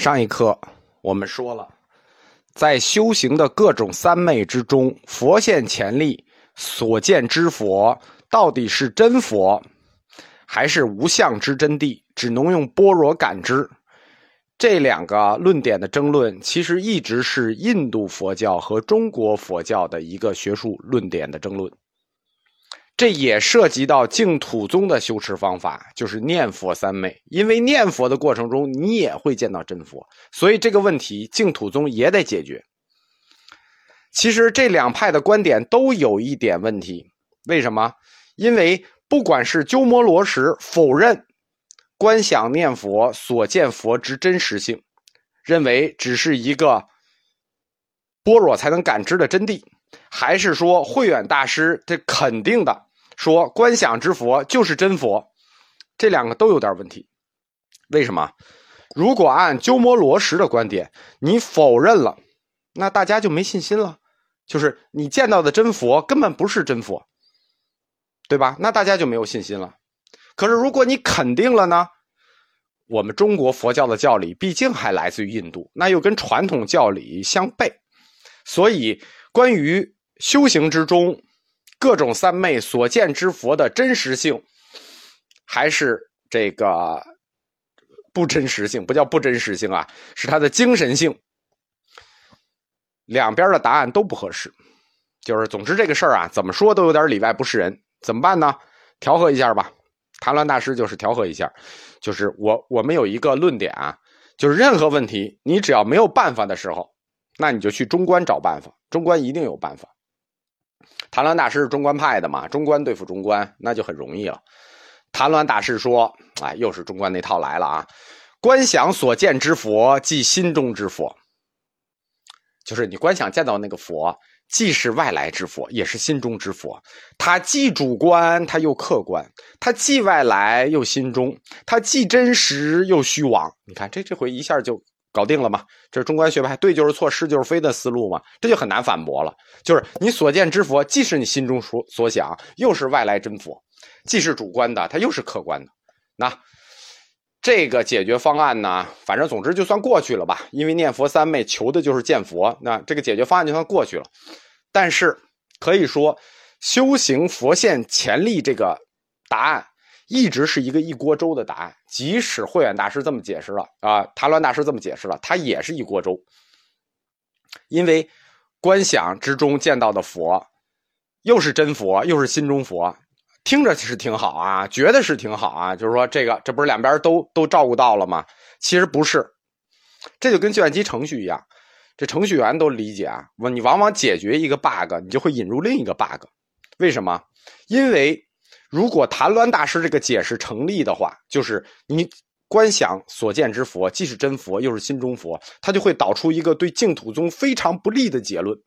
上一课我们说了，在修行的各种三昧之中，佛现前力所见之佛到底是真佛，还是无相之真谛，只能用般若感知？这两个论点的争论，其实一直是印度佛教和中国佛教的一个学术论点的争论。这也涉及到净土宗的修持方法，就是念佛三昧。因为念佛的过程中，你也会见到真佛，所以这个问题净土宗也得解决。其实这两派的观点都有一点问题，为什么？因为不管是鸠摩罗什否认观想念佛所见佛之真实性，认为只是一个般若才能感知的真谛，还是说慧远大师这肯定的。说观想之佛就是真佛，这两个都有点问题。为什么？如果按鸠摩罗什的观点，你否认了，那大家就没信心了。就是你见到的真佛根本不是真佛，对吧？那大家就没有信心了。可是如果你肯定了呢？我们中国佛教的教理毕竟还来自于印度，那又跟传统教理相悖，所以关于修行之中。各种三昧所见之佛的真实性，还是这个不真实性？不叫不真实性啊，是它的精神性。两边的答案都不合适，就是总之这个事儿啊，怎么说都有点里外不是人，怎么办呢？调和一下吧。谭鸾大师就是调和一下，就是我我们有一个论点啊，就是任何问题，你只要没有办法的时候，那你就去中观找办法，中观一定有办法。谭鸾大师是中观派的嘛？中观对付中观，那就很容易了。谭鸾大师说：“哎，又是中观那套来了啊！观想所见之佛，即心中之佛，就是你观想见到那个佛，既是外来之佛，也是心中之佛。它既主观，它又客观；它既外来又心中；它既真实又虚妄。你看，这这回一下就。”搞定了嘛？这是中观学派对就是错，是就是非的思路嘛？这就很难反驳了。就是你所见之佛，既是你心中所所想，又是外来真佛，既是主观的，它又是客观的。那这个解决方案呢？反正总之就算过去了吧。因为念佛三昧求的就是见佛，那这个解决方案就算过去了。但是可以说，修行佛现潜力这个答案。一直是一个一锅粥的答案，即使慧远大师这么解释了啊，谭鸾大师这么解释了，他也是一锅粥。因为观想之中见到的佛，又是真佛，又是心中佛，听着是挺好啊，觉得是挺好啊，就是说这个这不是两边都都照顾到了吗？其实不是，这就跟计算机程序一样，这程序员都理解啊，你往往解决一个 bug，你就会引入另一个 bug，为什么？因为。如果谭鸾大师这个解释成立的话，就是你观想所见之佛既是真佛又是心中佛，他就会导出一个对净土宗非常不利的结论。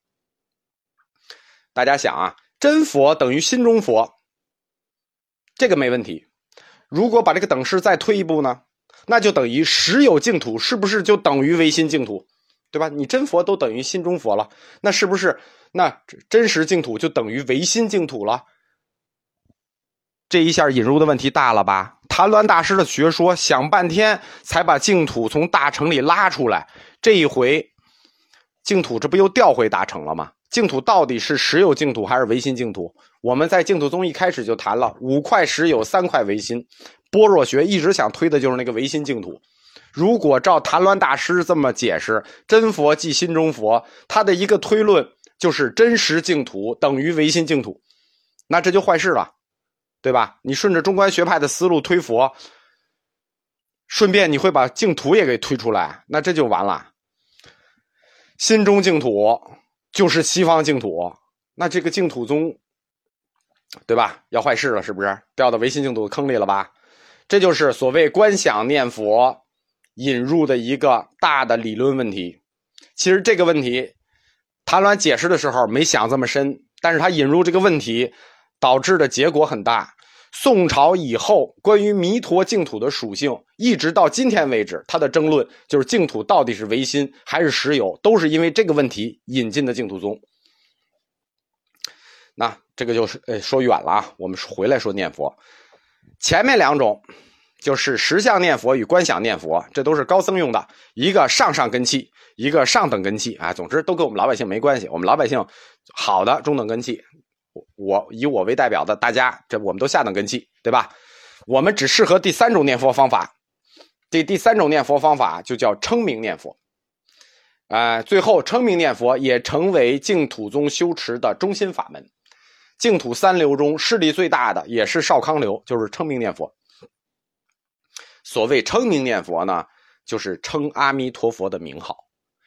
大家想啊，真佛等于心中佛，这个没问题。如果把这个等式再推一步呢，那就等于实有净土，是不是就等于唯心净土？对吧？你真佛都等于心中佛了，那是不是那真实净土就等于唯心净土了？这一下引入的问题大了吧？谭鸾大师的学说想半天才把净土从大城里拉出来，这一回净土这不又调回大城了吗？净土到底是实有净土还是唯心净土？我们在净土宗一开始就谈了五块实有，三块唯心。般若学一直想推的就是那个唯心净土。如果照谭鸾大师这么解释，真佛即心中佛，他的一个推论就是真实净土等于唯心净土，那这就坏事了。对吧？你顺着中观学派的思路推佛，顺便你会把净土也给推出来，那这就完了。心中净土就是西方净土，那这个净土宗，对吧？要坏事了，是不是掉到唯心净土的坑里了吧？这就是所谓观想念佛引入的一个大的理论问题。其实这个问题，谭鸾解释的时候没想这么深，但是他引入这个问题。导致的结果很大。宋朝以后，关于弥陀净土的属性，一直到今天为止，他的争论就是净土到底是唯心还是实有，都是因为这个问题引进的净土宗。那这个就是呃说远了啊，我们回来说念佛。前面两种就是实相念佛与观想念佛，这都是高僧用的，一个上上根器，一个上等根器啊。总之都跟我们老百姓没关系，我们老百姓好的中等根器，我以我为代表的大家，这我们都下等根器，对吧？我们只适合第三种念佛方法，这第三种念佛方法就叫称名念佛。哎，最后称名念佛也成为净土宗修持的中心法门。净土三流中势力最大的也是少康流，就是称名念佛。所谓称名念佛呢，就是称阿弥陀佛的名号，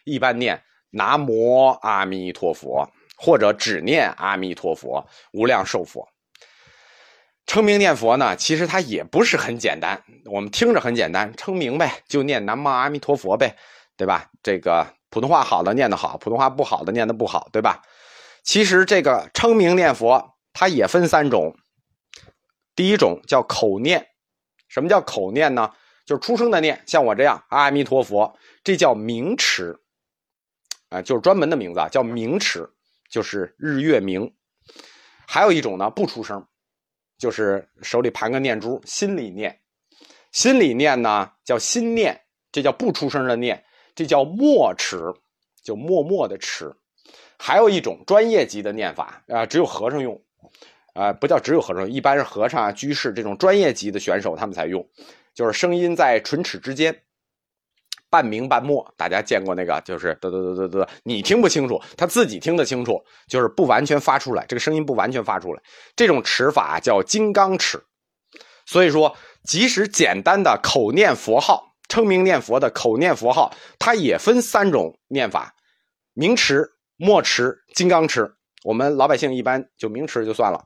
一般念南无阿弥陀佛，或者只念阿弥陀佛、无量寿佛。称名念佛呢，其实它也不是很简单，我们听着很简单，称名呗，就念南无阿弥陀佛呗，对吧？这个。普通话好的念得好，普通话不好的念得不好，对吧？其实这个称名念佛，它也分三种。第一种叫口念，什么叫口念呢？就是出声的念，像我这样阿弥陀佛，这叫名持，啊，就是专门的名字啊，叫名持，就是日月明。还有一种呢，不出声，就是手里盘个念珠，心里念，心里念呢叫心念，这叫不出声的念。这叫默持，就默默的持。还有一种专业级的念法啊，只有和尚用，啊，不叫只有和尚，一般是和尚啊、居士这种专业级的选手他们才用，就是声音在唇齿之间，半明半默。大家见过那个，就是嘚嘚嘚嘚嘚，你听不清楚，他自己听得清楚，就是不完全发出来，这个声音不完全发出来。这种持法叫金刚持。所以说，即使简单的口念佛号。称名念佛的口念佛号，它也分三种念法：明持、默持、金刚持。我们老百姓一般就明持就算了。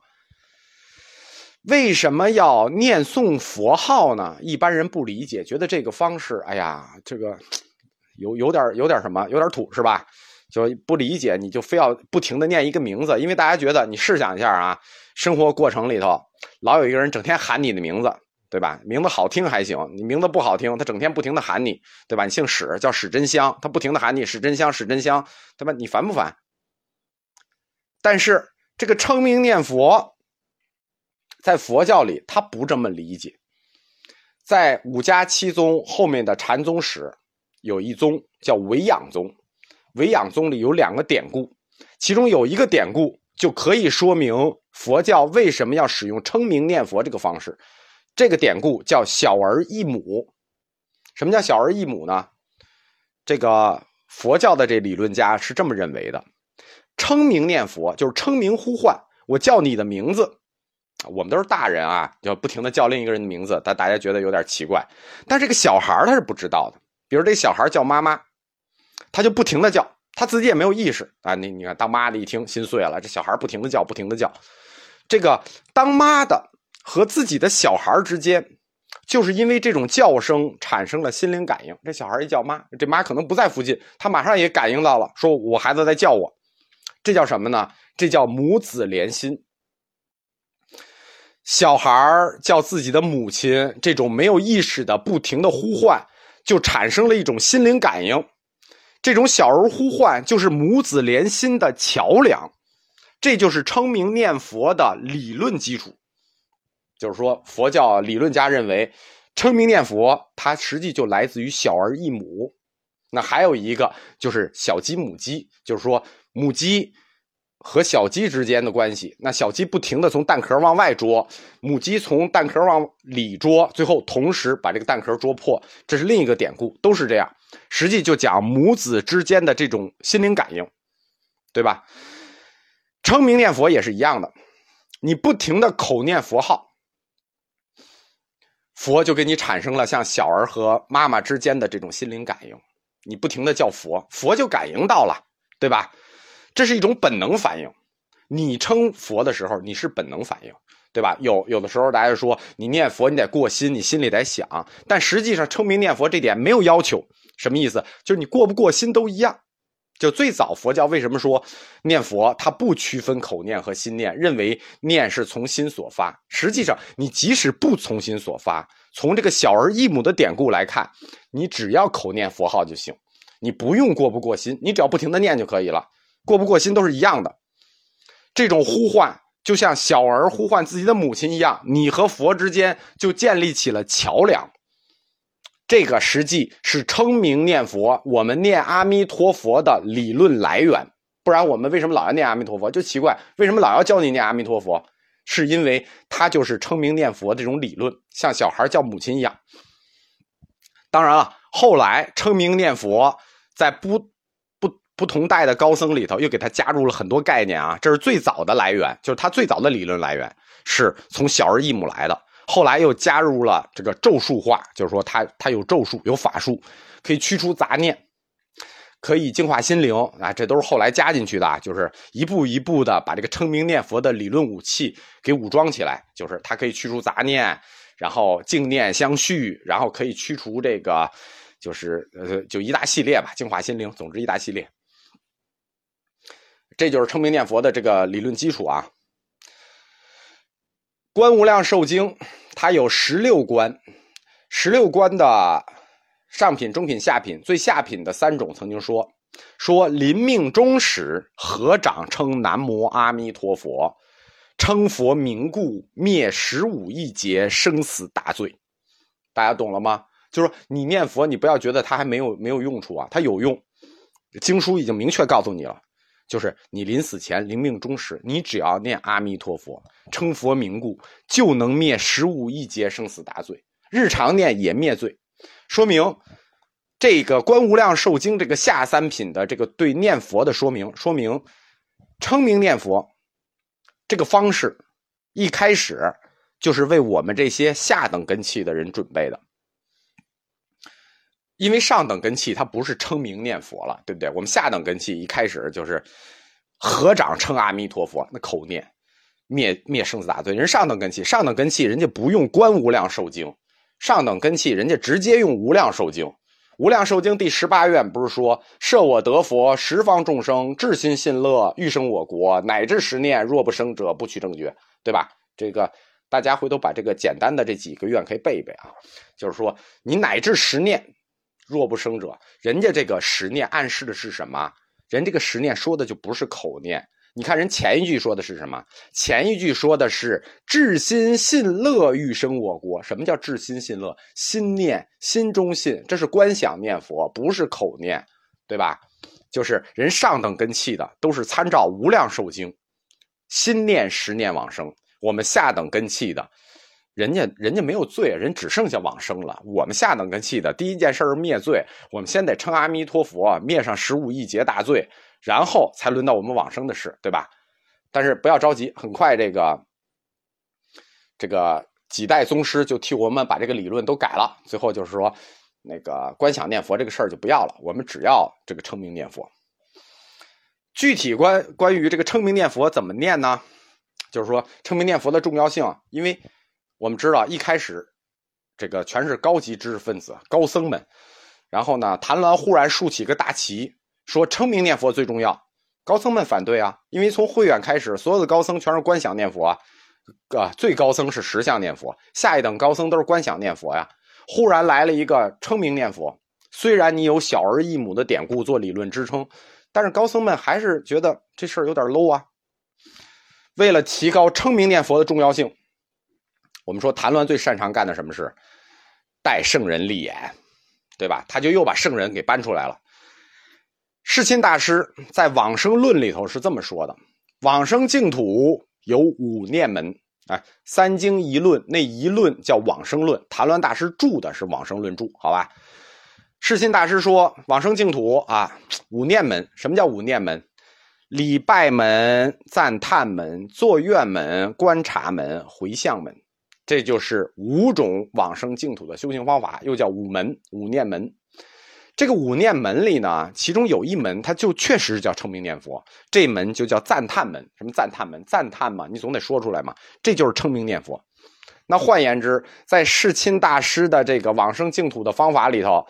为什么要念诵佛号呢？一般人不理解，觉得这个方式，哎呀，这个有有点有点什么，有点土，是吧？就不理解，你就非要不停的念一个名字，因为大家觉得，你试想一下啊，生活过程里头老有一个人整天喊你的名字。对吧？名字好听还行，你名字不好听，他整天不停的喊你，对吧？你姓史，叫史真香，他不停的喊你史真香，史真香，对吧？你烦不烦？但是这个称名念佛，在佛教里他不这么理解。在五家七宗后面的禅宗史，有一宗叫维养宗，维养宗里有两个典故，其中有一个典故就可以说明佛教为什么要使用称名念佛这个方式。这个典故叫“小儿一母”。什么叫“小儿一母”呢？这个佛教的这理论家是这么认为的：称名念佛就是称名呼唤，我叫你的名字。我们都是大人啊，要不停的叫另一个人的名字，但大家觉得有点奇怪。但这个小孩他是不知道的。比如这小孩叫妈妈，他就不停的叫，他自己也没有意识啊。你你看，当妈的一听心碎了，这小孩不停的叫，不停的叫。这个当妈的。和自己的小孩之间，就是因为这种叫声产生了心灵感应。这小孩一叫妈，这妈可能不在附近，他马上也感应到了，说我孩子在叫我。这叫什么呢？这叫母子连心。小孩叫自己的母亲，这种没有意识的不停的呼唤，就产生了一种心灵感应。这种小儿呼唤就是母子连心的桥梁，这就是称名念佛的理论基础。就是说，佛教理论家认为，称名念佛，它实际就来自于小儿一母。那还有一个就是小鸡母鸡，就是说母鸡和小鸡之间的关系。那小鸡不停的从蛋壳往外啄，母鸡从蛋壳往里啄，最后同时把这个蛋壳啄破。这是另一个典故，都是这样。实际就讲母子之间的这种心灵感应，对吧？称名念佛也是一样的，你不停的口念佛号。佛就给你产生了像小儿和妈妈之间的这种心灵感应，你不停的叫佛，佛就感应到了，对吧？这是一种本能反应。你称佛的时候，你是本能反应，对吧？有有的时候大家说你念佛，你得过心，你心里得想，但实际上称名念佛这点没有要求，什么意思？就是你过不过心都一样。就最早佛教为什么说念佛，它不区分口念和心念，认为念是从心所发。实际上，你即使不从心所发，从这个小儿一母的典故来看，你只要口念佛号就行，你不用过不过心，你只要不停的念就可以了。过不过心都是一样的。这种呼唤就像小儿呼唤自己的母亲一样，你和佛之间就建立起了桥梁。这个实际是称名念佛，我们念阿弥陀佛的理论来源。不然我们为什么老要念阿弥陀佛？就奇怪，为什么老要教你念阿弥陀佛？是因为它就是称名念佛这种理论，像小孩叫母亲一样。当然了，后来称名念佛在不不同代的高僧里头又给他加入了很多概念啊，这是最早的来源，就是他最早的理论来源是从小儿异母来的。后来又加入了这个咒术化，就是说他他有咒术有法术，可以驱除杂念，可以净化心灵啊，这都是后来加进去的，就是一步一步的把这个称名念佛的理论武器给武装起来，就是它可以驱除杂念，然后净念相续，然后可以驱除这个，就是呃就一大系列吧，净化心灵，总之一大系列，这就是称名念佛的这个理论基础啊。观无量寿经。它有十六关，十六关的上品、中品、下品，最下品的三种曾经说说临命终时，合掌称南无阿弥陀佛，称佛名故，灭十五亿劫生死大罪。大家懂了吗？就是你念佛，你不要觉得它还没有没有用处啊，它有用。经书已经明确告诉你了。就是你临死前临命终时，你只要念阿弥陀佛，称佛名故，就能灭十五亿劫生死大罪。日常念也灭罪，说明这个《观无量寿经》这个下三品的这个对念佛的说明，说明称名念佛这个方式一开始就是为我们这些下等根器的人准备的。因为上等根器它不是称名念佛了，对不对？我们下等根器一开始就是合掌称阿弥陀佛，那口念灭灭生死大罪。人上等根器，上等根器人家不用观无量寿经，上等根器人家直接用无量寿经。无量寿经第十八愿不是说设我得佛，十方众生至心信乐，欲生我国，乃至十念，若不生者，不取正觉，对吧？这个大家回头把这个简单的这几个愿可以背一背啊。就是说你乃至十念。若不生者，人家这个十念暗示的是什么？人这个十念说的就不是口念。你看人前一句说的是什么？前一句说的是至心信乐欲生我国。什么叫至心信乐？心念心中信，这是观想念佛，不是口念，对吧？就是人上等根器的都是参照无量寿经，心念十念往生。我们下等根器的。人家人家没有罪，人只剩下往生了。我们下等根器的第一件事是灭罪，我们先得称阿弥陀佛，灭上十五亿劫大罪，然后才轮到我们往生的事，对吧？但是不要着急，很快这个这个几代宗师就替我们把这个理论都改了。最后就是说，那个观想念佛这个事儿就不要了，我们只要这个称名念佛。具体关关于这个称名念佛怎么念呢？就是说称名念佛的重要性，因为。我们知道，一开始，这个全是高级知识分子、高僧们。然后呢，谭鸾忽然竖起个大旗，说称名念佛最重要。高僧们反对啊，因为从慧远开始，所有的高僧全是观想念佛啊，啊最高僧是实相念佛，下一等高僧都是观想念佛呀。忽然来了一个称名念佛，虽然你有小儿一母的典故做理论支撑，但是高僧们还是觉得这事儿有点 low 啊。为了提高称名念佛的重要性。我们说谭鸾最擅长干的什么事？带圣人立言，对吧？他就又把圣人给搬出来了。世亲大师在《往生论》里头是这么说的：往生净土有五念门，哎，三经一论，那一论叫往生论。谭鸾大师著的是《往生论著》，好吧？世亲大师说，往生净土啊，五念门。什么叫五念门？礼拜门、赞叹门、坐愿门、观察门、回向门。这就是五种往生净土的修行方法，又叫五门、五念门。这个五念门里呢，其中有一门，它就确实是叫称名念佛，这门就叫赞叹门。什么赞叹门？赞叹嘛，你总得说出来嘛。这就是称名念佛。那换言之，在世亲大师的这个往生净土的方法里头，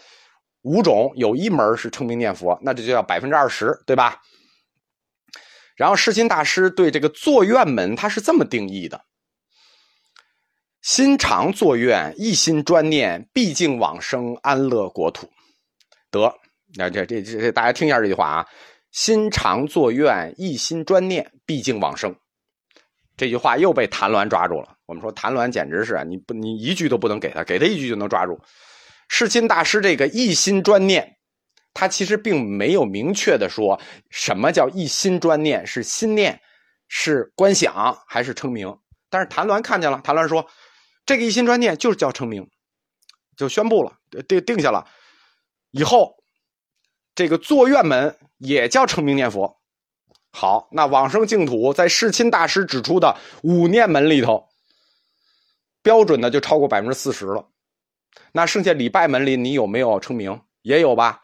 五种有一门是称名念佛，那这就叫百分之二十，对吧？然后世亲大师对这个坐愿门，他是这么定义的。心常作愿，一心专念，毕竟往生安乐国土。得，那这这这，大家听一下这句话啊：心常作愿，一心专念，毕竟往生。这句话又被谭鸾抓住了。我们说谭鸾简直是，你不你一句都不能给他，给他一句就能抓住。世亲大师这个一心专念，他其实并没有明确的说什么叫一心专念，是心念，是观想还是称名。但是谭鸾看见了，谭鸾说，这个一心专念就是叫称名，就宣布了，定定下了，以后这个坐院门也叫称名念佛。好，那往生净土在世亲大师指出的五念门里头，标准的就超过百分之四十了。那剩下礼拜门里，你有没有称名？也有吧。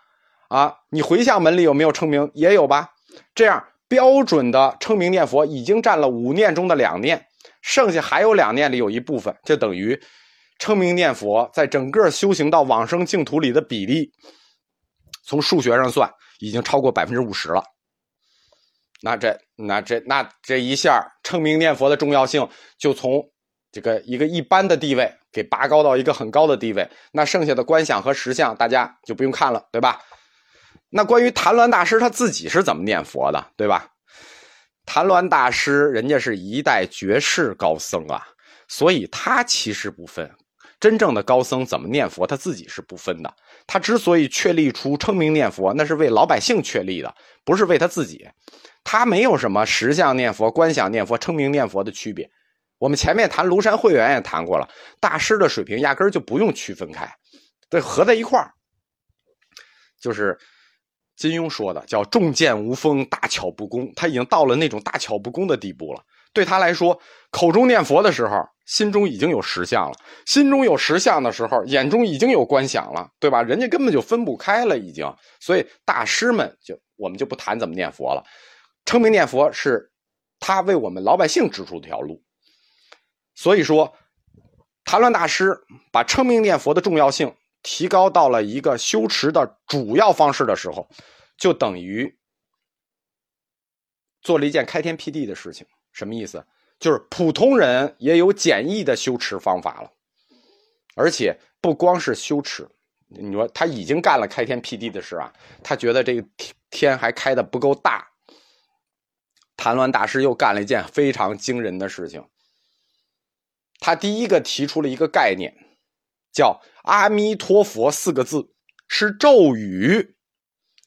啊，你回向门里有没有称名？也有吧。这样标准的称名念佛已经占了五念中的两念，剩下还有两念里有一部分，就等于称名念佛在整个修行到往生净土里的比例，从数学上算已经超过百分之五十了。那这那这那这一下称名念佛的重要性就从这个一个一般的地位给拔高到一个很高的地位。那剩下的观想和实相大家就不用看了，对吧？那关于谭鸾大师他自己是怎么念佛的，对吧？谭鸾大师人家是一代绝世高僧啊，所以他其实不分真正的高僧怎么念佛，他自己是不分的。他之所以确立出称名念佛，那是为老百姓确立的，不是为他自己。他没有什么实相念佛、观想念佛、称名念佛的区别。我们前面谈庐山会员也谈过了，大师的水平压根儿就不用区分开，这合在一块儿。就是金庸说的，叫“重剑无锋，大巧不工”。他已经到了那种大巧不工的地步了。对他来说，口中念佛的时候，心中已经有实相了；心中有实相的时候，眼中已经有观想了，对吧？人家根本就分不开了，已经。所以大师们就我们就不谈怎么念佛了。称名念佛是他为我们老百姓指出的条路，所以说，谭鸾大师把称名念佛的重要性提高到了一个修持的主要方式的时候，就等于做了一件开天辟地的事情。什么意思？就是普通人也有简易的修持方法了，而且不光是修持，你说他已经干了开天辟地的事啊，他觉得这个天还开的不够大。谭鸾大师又干了一件非常惊人的事情。他第一个提出了一个概念，叫“阿弥陀佛”四个字是咒语。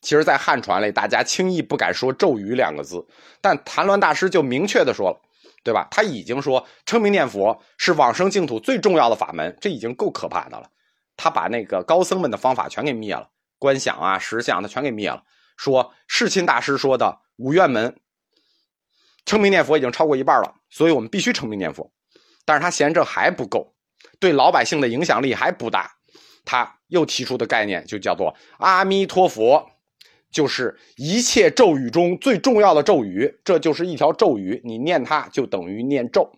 其实，在汉传里，大家轻易不敢说“咒语”两个字，但谭鸾大师就明确的说了，对吧？他已经说称名念佛是往生净土最重要的法门，这已经够可怕的了。他把那个高僧们的方法全给灭了，观想啊、实相，他全给灭了。说世亲大师说的五院门。称名念佛已经超过一半了，所以我们必须称名念佛。但是他嫌这还不够，对老百姓的影响力还不大。他又提出的概念就叫做阿弥陀佛，就是一切咒语中最重要的咒语。这就是一条咒语，你念它就等于念咒。